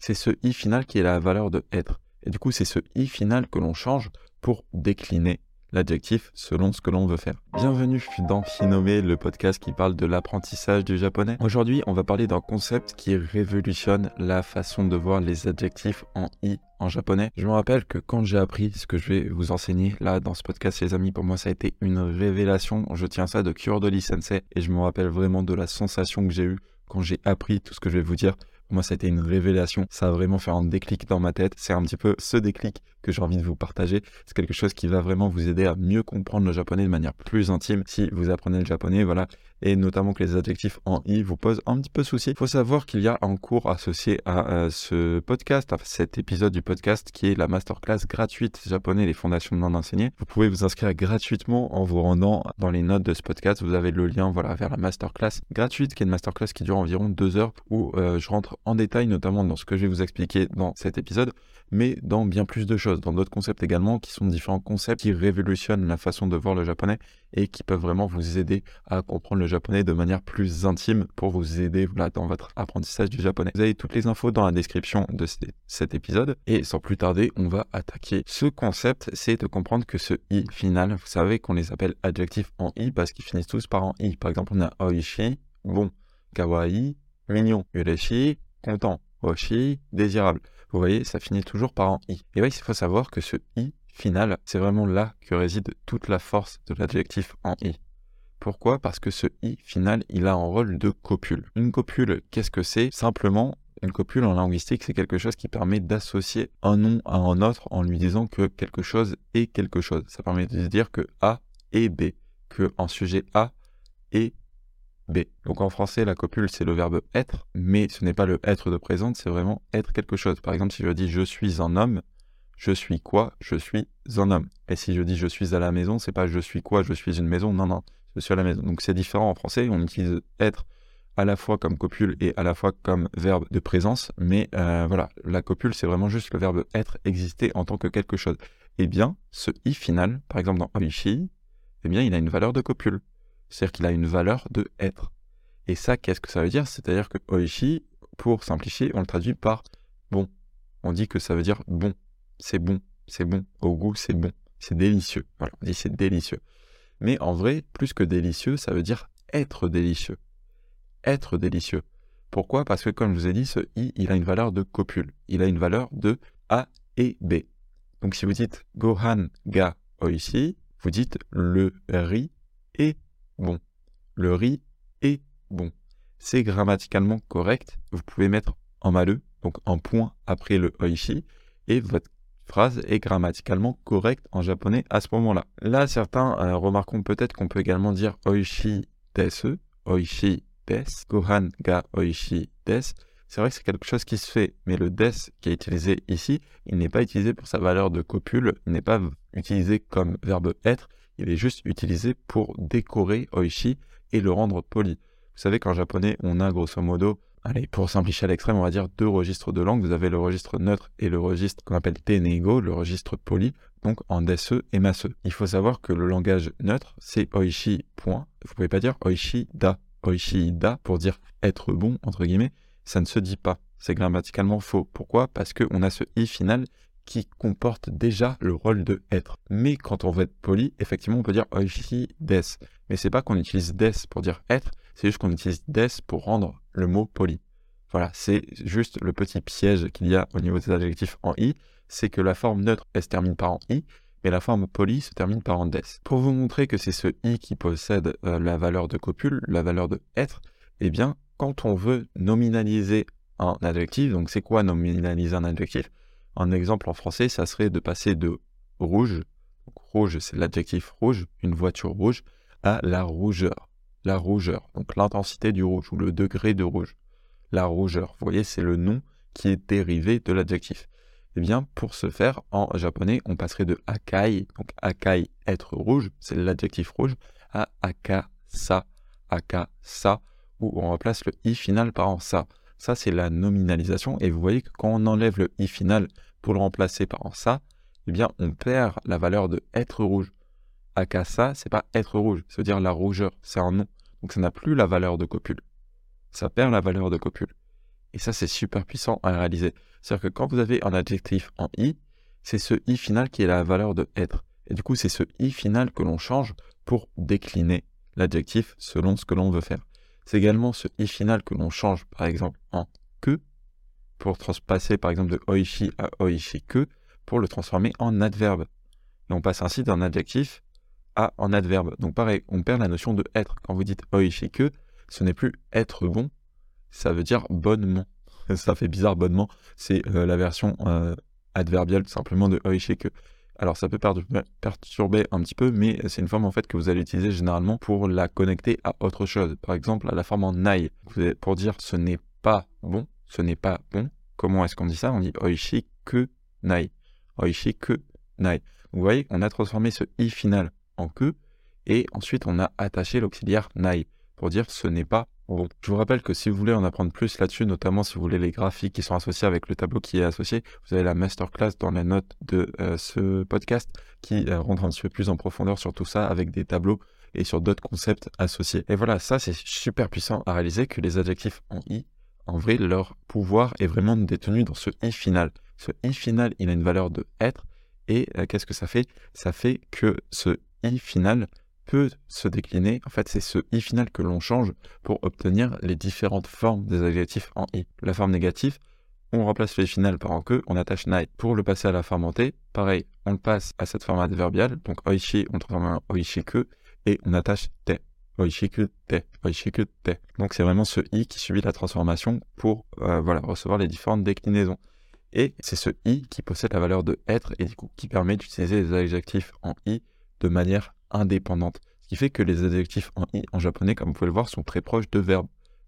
c'est ce i final qui est la valeur de être. Et du coup, c'est ce i final que l'on change pour décliner l'adjectif selon ce que l'on veut faire. Bienvenue dans Finome, le podcast qui parle de l'apprentissage du japonais. Aujourd'hui, on va parler d'un concept qui révolutionne la façon de voir les adjectifs en i en japonais. Je me rappelle que quand j'ai appris ce que je vais vous enseigner là dans ce podcast, les amis, pour moi ça a été une révélation. Je tiens ça de Kyordoli Sensei et je me rappelle vraiment de la sensation que j'ai eue quand j'ai appris tout ce que je vais vous dire. Moi, ça a été une révélation. Ça a vraiment fait un déclic dans ma tête. C'est un petit peu ce déclic que j'ai envie de vous partager. C'est quelque chose qui va vraiment vous aider à mieux comprendre le japonais de manière plus intime si vous apprenez le japonais. Voilà. Et notamment que les adjectifs en i vous posent un petit peu souci. Il faut savoir qu'il y a un cours associé à euh, ce podcast, à cet épisode du podcast qui est la masterclass gratuite japonais, les fondations de l'enseigner. enseigner. Vous pouvez vous inscrire gratuitement en vous rendant dans les notes de ce podcast. Vous avez le lien voilà, vers la masterclass gratuite qui est une masterclass qui dure environ deux heures où euh, je rentre en détail, notamment dans ce que je vais vous expliquer dans cet épisode, mais dans bien plus de choses, dans d'autres concepts également, qui sont différents concepts qui révolutionnent la façon de voir le japonais et qui peuvent vraiment vous aider à comprendre le japonais de manière plus intime pour vous aider voilà, dans votre apprentissage du japonais. Vous avez toutes les infos dans la description de cet épisode et sans plus tarder, on va attaquer. Ce concept, c'est de comprendre que ce i final, vous savez qu'on les appelle adjectifs en i parce qu'ils finissent tous par en i. Par exemple, on a oishi, bon, kawaii, mignon, ureshi, content, oshi, désirable. Vous voyez, ça finit toujours par un i. Et oui, il faut savoir que ce i final, c'est vraiment là que réside toute la force de l'adjectif en i. Pourquoi? Parce que ce i final, il a un rôle de copule. Une copule, qu'est-ce que c'est? Simplement, une copule en linguistique, c'est quelque chose qui permet d'associer un nom à un autre en lui disant que quelque chose est quelque chose. Ça permet de dire que A est B, que un sujet A est B. Donc en français, la copule, c'est le verbe être, mais ce n'est pas le être de présente, c'est vraiment être quelque chose. Par exemple, si je dis je suis un homme, je suis quoi? Je suis un homme. Et si je dis je suis à la maison, c'est pas je suis quoi Je suis une maison. Non, non, je suis à la maison. Donc c'est différent en français. On utilise être à la fois comme copule et à la fois comme verbe de présence. Mais euh, voilà, la copule, c'est vraiment juste le verbe être, exister en tant que quelque chose. Eh bien, ce i final, par exemple dans oishi, eh bien, il a une valeur de copule. C'est-à-dire qu'il a une valeur de être. Et ça, qu'est-ce que ça veut dire? C'est-à-dire que oishi, pour simplifier, on le traduit par bon. On dit que ça veut dire bon. C'est bon, c'est bon. Au goût, c'est bon. C'est délicieux. Voilà, on dit c'est délicieux. Mais en vrai, plus que délicieux, ça veut dire être délicieux. Être délicieux. Pourquoi? Parce que comme je vous ai dit, ce i, il a une valeur de copule. Il a une valeur de A et B. Donc si vous dites Gohan ga oishi, vous dites le riz est bon. Le riz est bon. C'est grammaticalement correct. Vous pouvez mettre en maleux, donc en point après le oishi, et votre phrase est grammaticalement correcte en japonais à ce moment-là. Là, certains euh, remarqueront peut-être qu'on peut également dire oishi desu, oishi des, gohan ga oishi des. C'est vrai que c'est quelque chose qui se fait, mais le des qui est utilisé ici, il n'est pas utilisé pour sa valeur de copule, il n'est pas utilisé comme verbe être, il est juste utilisé pour décorer oishi et le rendre poli. Vous savez qu'en japonais, on a grosso modo, allez, pour simplifier à l'extrême, on va dire deux registres de langue. Vous avez le registre neutre et le registre qu'on appelle tenego, le registre poli, donc en dese et masse. Il faut savoir que le langage neutre, c'est oishi point. Vous pouvez pas dire oishi da. Oishi da pour dire être bon, entre guillemets, ça ne se dit pas. C'est grammaticalement faux. Pourquoi? Parce qu'on a ce i final qui comporte déjà le rôle de être. Mais quand on veut être poli, effectivement, on peut dire oishi des. Mais c'est pas qu'on utilise des pour dire être, c'est juste qu'on utilise des pour rendre le mot poli. Voilà, c'est juste le petit piège qu'il y a au niveau des adjectifs en i, c'est que la forme neutre, elle se termine par en i, mais la forme poli se termine par en des. Pour vous montrer que c'est ce i qui possède euh, la valeur de copule, la valeur de être, eh bien, quand on veut nominaliser un adjectif, donc c'est quoi nominaliser un adjectif? Un exemple en français, ça serait de passer de rouge, rouge c'est l'adjectif rouge, une voiture rouge, à la rougeur. La rougeur, donc l'intensité du rouge ou le degré de rouge. La rougeur, vous voyez, c'est le nom qui est dérivé de l'adjectif. Eh bien, pour ce faire, en japonais, on passerait de akai, donc akai, être rouge, c'est l'adjectif rouge, à akasa, akasa, où on remplace le i final par en sa. Ça, c'est la nominalisation. Et vous voyez que quand on enlève le i final pour le remplacer par un ça, eh bien, on perd la valeur de être rouge. Akasa, c'est pas être rouge, c'est dire la rougeur, c'est un nom. Donc ça n'a plus la valeur de copule. Ça perd la valeur de copule. Et ça, c'est super puissant à réaliser. C'est-à-dire que quand vous avez un adjectif en i, c'est ce i final qui est la valeur de être. Et du coup, c'est ce i final que l'on change pour décliner l'adjectif selon ce que l'on veut faire. C'est également ce i final que l'on change, par exemple, en que, pour transpasser, par exemple, de oishi à oishi que, pour le transformer en adverbe. Et on passe ainsi d'un adjectif à un adverbe. Donc pareil, on perd la notion de être. Quand vous dites oishi que, ce n'est plus être bon, ça veut dire bonnement. ça fait bizarre, bonnement. C'est euh, la version euh, adverbiale simplement de oishi que. Alors ça peut perturber un petit peu, mais c'est une forme en fait que vous allez utiliser généralement pour la connecter à autre chose. Par exemple, la forme en nai. Pour dire ce n'est pas bon, ce n'est pas bon. Comment est-ce qu'on dit ça? On dit oishi que nai. Oishi que nai. Vous voyez, on a transformé ce i final en et ensuite on a attaché l'auxiliaire nai pour dire ce n'est pas. Je vous rappelle que si vous voulez en apprendre plus là-dessus, notamment si vous voulez les graphiques qui sont associés avec le tableau qui est associé, vous avez la masterclass dans la note de euh, ce podcast qui euh, rentre un petit peu plus en profondeur sur tout ça avec des tableaux et sur d'autres concepts associés. Et voilà, ça c'est super puissant à réaliser que les adjectifs en i, en vrai, leur pouvoir est vraiment détenu dans ce i final. Ce i final, il a une valeur de être et euh, qu'est-ce que ça fait? Ça fait que ce i final peut se décliner. En fait, c'est ce i final que l'on change pour obtenir les différentes formes des adjectifs en i. La forme négative, on remplace le final par en que, on attache nai. Pour le passer à la forme en t, pareil, on le passe à cette forme adverbiale, donc oishi, on transforme en oishi que, et on attache te. Oishi que te, oishi que te. Donc c'est vraiment ce i qui subit la transformation pour euh, voilà, recevoir les différentes déclinaisons. Et c'est ce i qui possède la valeur de être et du coup qui permet d'utiliser les adjectifs en i de manière indépendante. Ce qui fait que les adjectifs en i en japonais, comme vous pouvez le voir, sont très proches de verbes.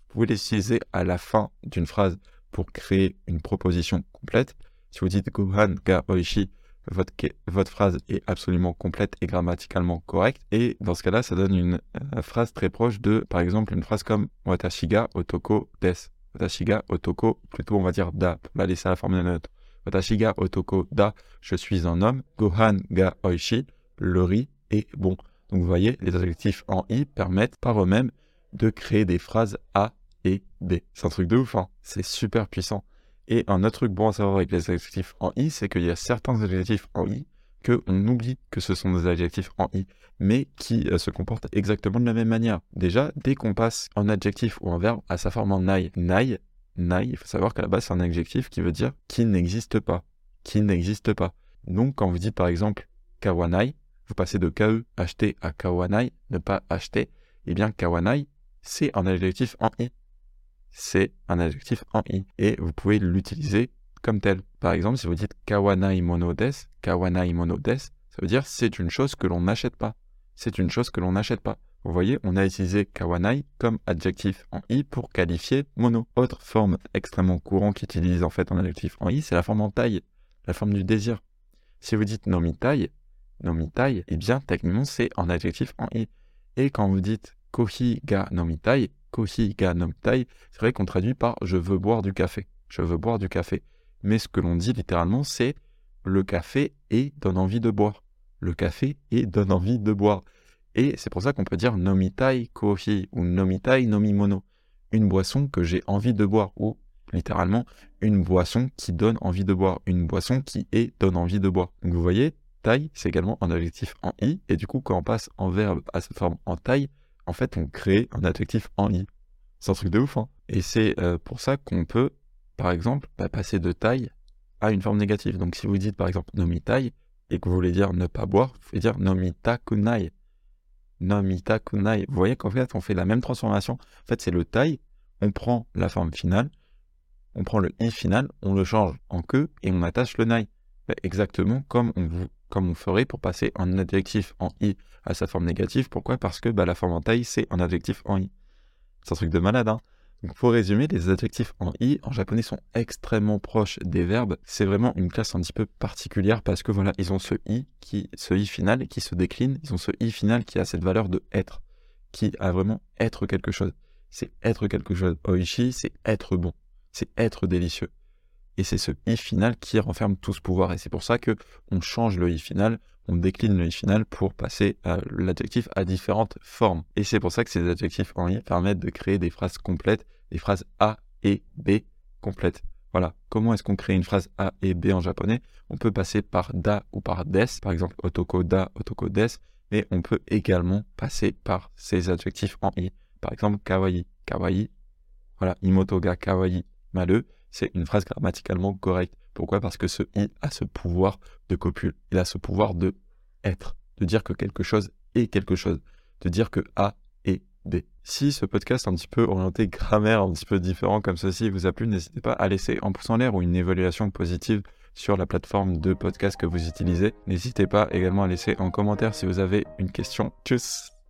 Vous pouvez les utiliser à la fin d'une phrase pour créer une proposition complète. Si vous dites Gohan ga oishi, votre, phrase est absolument complète et grammaticalement correcte. Et dans ce cas-là, ça donne une euh, phrase très proche de, par exemple, une phrase comme Watashi ga otoko des. Watashi ga otoko, plutôt on va dire da, on va laisser la forme de note. Watashi ga otoko da, je suis un homme. Gohan ga oishi, le riz et bon. Donc vous voyez, les adjectifs en i permettent par eux-mêmes de créer des phrases A et B. C'est un truc de ouf, hein c'est super puissant. Et un autre truc bon à savoir avec les adjectifs en i, c'est qu'il y a certains adjectifs en i que on oublie que ce sont des adjectifs en i, mais qui euh, se comportent exactement de la même manière. Déjà, dès qu'on passe un adjectif ou un verbe à sa forme en nai, nai, nai, il faut savoir qu'à la base c'est un adjectif qui veut dire qui n'existe pas, qui n'existe pas. Donc quand vous dites par exemple kawanai, vous passez de KE, acheter, à kawanai, ne pas acheter, eh bien kawanai, c'est un adjectif en i. C'est un adjectif en i. Et vous pouvez l'utiliser comme tel. Par exemple, si vous dites kawanai mono des, kawanai mono des, ça veut dire c'est une chose que l'on n'achète pas. C'est une chose que l'on n'achète pas. Vous voyez, on a utilisé kawanai comme adjectif en i pour qualifier mono. Autre forme extrêmement courante qui utilise en fait un adjectif en i, c'est la forme en taille, la forme du désir. Si vous dites nomitai, nomitai, eh bien, techniquement, c'est un adjectif en i. Et quand vous dites kohi ga nomitai, kohi ga nomitai, c'est vrai qu'on traduit par je veux boire du café. Je veux boire du café. Mais ce que l'on dit littéralement, c'est le café et donne envie de boire. Le café et donne envie de boire. Et c'est pour ça qu'on peut dire nomitai kohi ou nomitai nomimono. Une boisson que j'ai envie de boire ou littéralement une boisson qui donne envie de boire, une boisson qui est donne envie de boire. Vous voyez, taille, c'est également un adjectif en i, et du coup, quand on passe en verbe à cette forme en taille, en fait, on crée un adjectif en i. C'est un truc de ouf, hein Et c'est euh, pour ça qu'on peut, par exemple, bah, passer de taille à une forme négative. Donc, si vous dites, par exemple, nomi taille, et que vous voulez dire ne pas boire, vous pouvez dire nomita kunai. Nomita kunai. Vous voyez qu'en fait, on fait la même transformation. En fait, c'est le taille, on prend la forme finale, on prend le i final, on le change en que, et on attache le nai. Bah, exactement comme on comme on ferait pour passer un adjectif en i à sa forme négative. Pourquoi? Parce que bah, la forme en taille, c'est un adjectif en i. C'est un truc de malade, hein donc pour résumer, les adjectifs en i en japonais sont extrêmement proches des verbes. C'est vraiment une classe un petit peu particulière parce que voilà, ils ont ce i qui, ce i final qui se décline. Ils ont ce i final qui a cette valeur de être, qui a vraiment être quelque chose. C'est être quelque chose. Oishi, c'est être bon, c'est être délicieux et c'est ce i final qui renferme tout ce pouvoir. Et c'est pour ça que on change le i final, on décline le i final pour passer l'adjectif à différentes formes. Et c'est pour ça que ces adjectifs en i permettent de créer des phrases complètes, des phrases A et B complète. Voilà, comment est-ce qu'on crée une phrase A et B en japonais? On peut passer par da ou par des, par exemple otoko da, otoko des, mais on peut également passer par ces adjectifs en i. Par exemple, kawaii, kawaii. Voilà, imoto ga kawaii, maleux, c'est une phrase grammaticalement correcte. Pourquoi? Parce que ce i a ce pouvoir de copule. Il a ce pouvoir de être, de dire que quelque chose est quelque chose, de dire que A est B. Si ce podcast un petit peu orienté grammaire, un petit peu différent comme ceci vous a plu, n'hésitez pas à laisser un pouce en l'air ou une évaluation positive sur la plateforme de podcast que vous utilisez. N'hésitez pas également à laisser un commentaire si vous avez une question. Tchuss